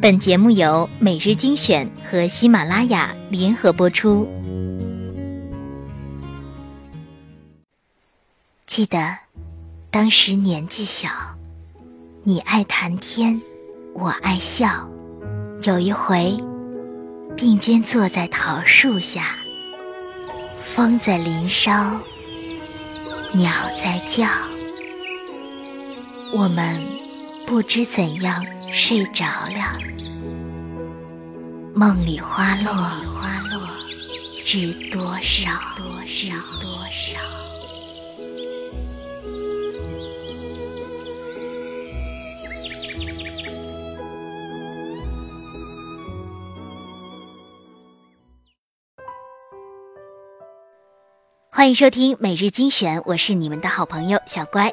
本节目由每日精选和喜马拉雅联合播出。记得当时年纪小，你爱谈天，我爱笑。有一回，并肩坐在桃树下，风在林梢，鸟在叫，我们不知怎样睡着了。梦里花落，花落知多少？多少？多少？欢迎收听每日精选，我是你们的好朋友小乖。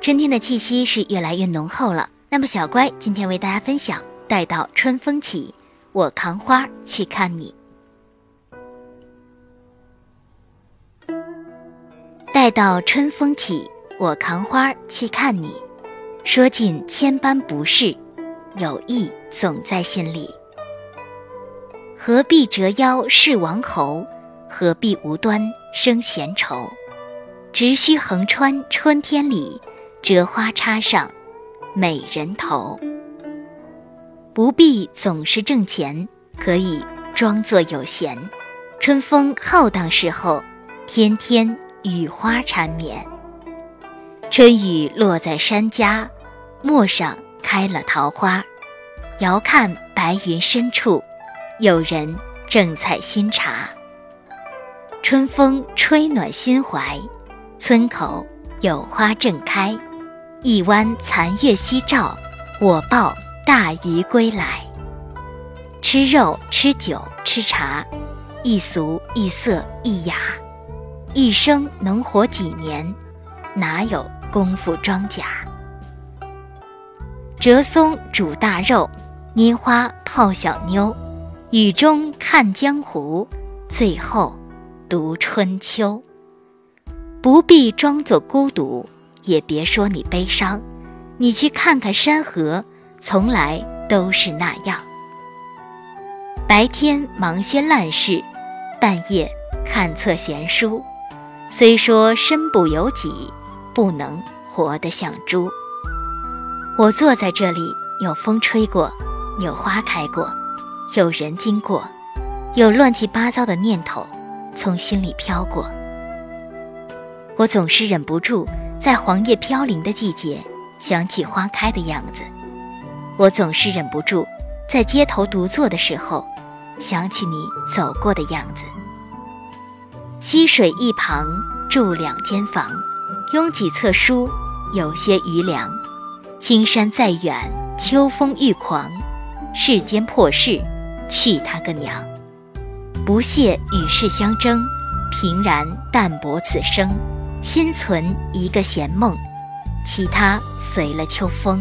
春天的气息是越来越浓厚了，那么小乖今天为大家分享：待到春风起，我扛花去看你。待到春风起，我扛花去看你。说尽千般不是，有意总在心里。何必折腰事王侯？何必无端生闲愁？只需横穿春天里，折花插上美人头。不必总是挣钱，可以装作有闲。春风浩荡时候，天天与花缠绵。春雨落在山家，陌上开了桃花。遥看白云深处，有人正采新茶。春风吹暖心怀，村口有花正开，一弯残月夕照，我抱大鱼归来。吃肉吃酒吃茶，一俗一色一雅，一生能活几年？哪有功夫装甲？折松煮大肉，捏花泡小妞，雨中看江湖，最后。读春秋，不必装作孤独，也别说你悲伤。你去看看山河，从来都是那样。白天忙些烂事，半夜看册闲书。虽说身不由己，不能活得像猪。我坐在这里，有风吹过，有花开过，有人经过，有乱七八糟的念头。从心里飘过，我总是忍不住在黄叶飘零的季节想起花开的样子；我总是忍不住在街头独坐的时候想起你走过的样子。溪水一旁住两间房，拥几册书，有些余粮。青山再远，秋风愈狂，世间破事，去他个娘！不屑与世相争，平然淡泊此生，心存一个闲梦，其他随了秋风。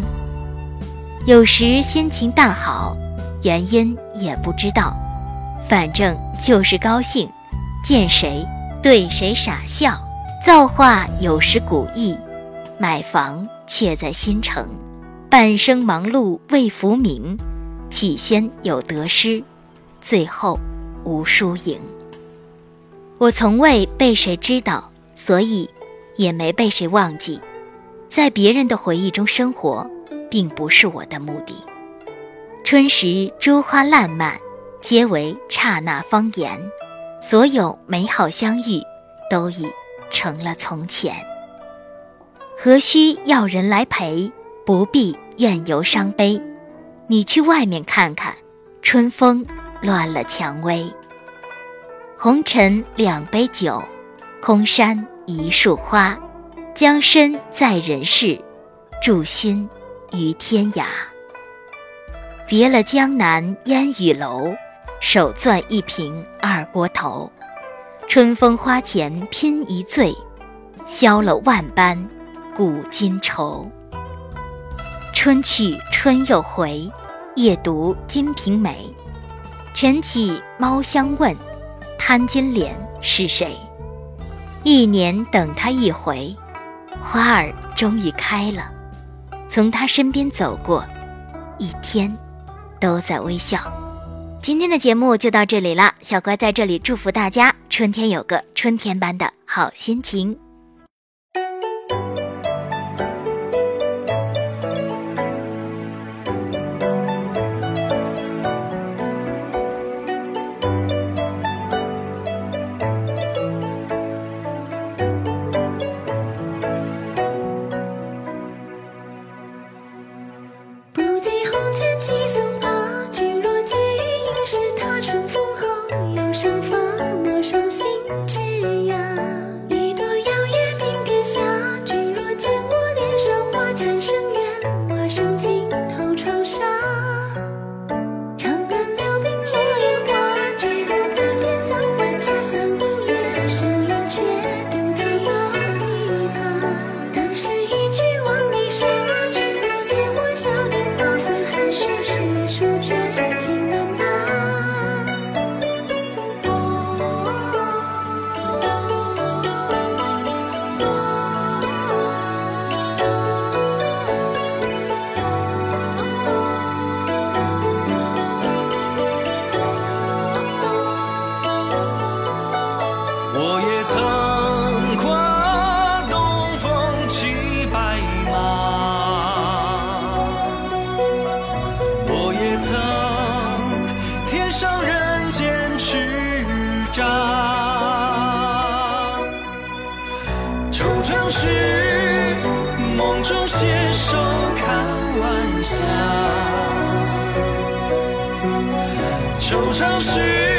有时心情大好，原因也不知道，反正就是高兴，见谁对谁傻笑。造化有时古意，买房却在新城。半生忙碌为浮名，起先有得失，最后。无输赢。我从未被谁知道，所以也没被谁忘记。在别人的回忆中生活，并不是我的目的。春时诸花烂漫，皆为刹那芳颜。所有美好相遇，都已成了从前。何须要人来陪？不必怨尤伤悲。你去外面看看，春风。乱了蔷薇，红尘两杯酒，空山一树花，江身在人世，住心于天涯。别了江南烟雨楼，手攥一瓶二锅头，春风花前拼一醉，消了万般古今愁。春去春又回，夜读《金瓶梅》。晨起猫相问，贪金莲是谁？一年等他一回，花儿终于开了。从他身边走过，一天都在微笑。今天的节目就到这里了，小乖在这里祝福大家春天有个春天般的好心情。剑寄松帕，君若记。是他春风后，又生发，陌上新枝桠。一朵摇曳，平天下。君若见我，脸上花成生烟，陌上。惆怅时，梦中携手看晚霞。惆怅时。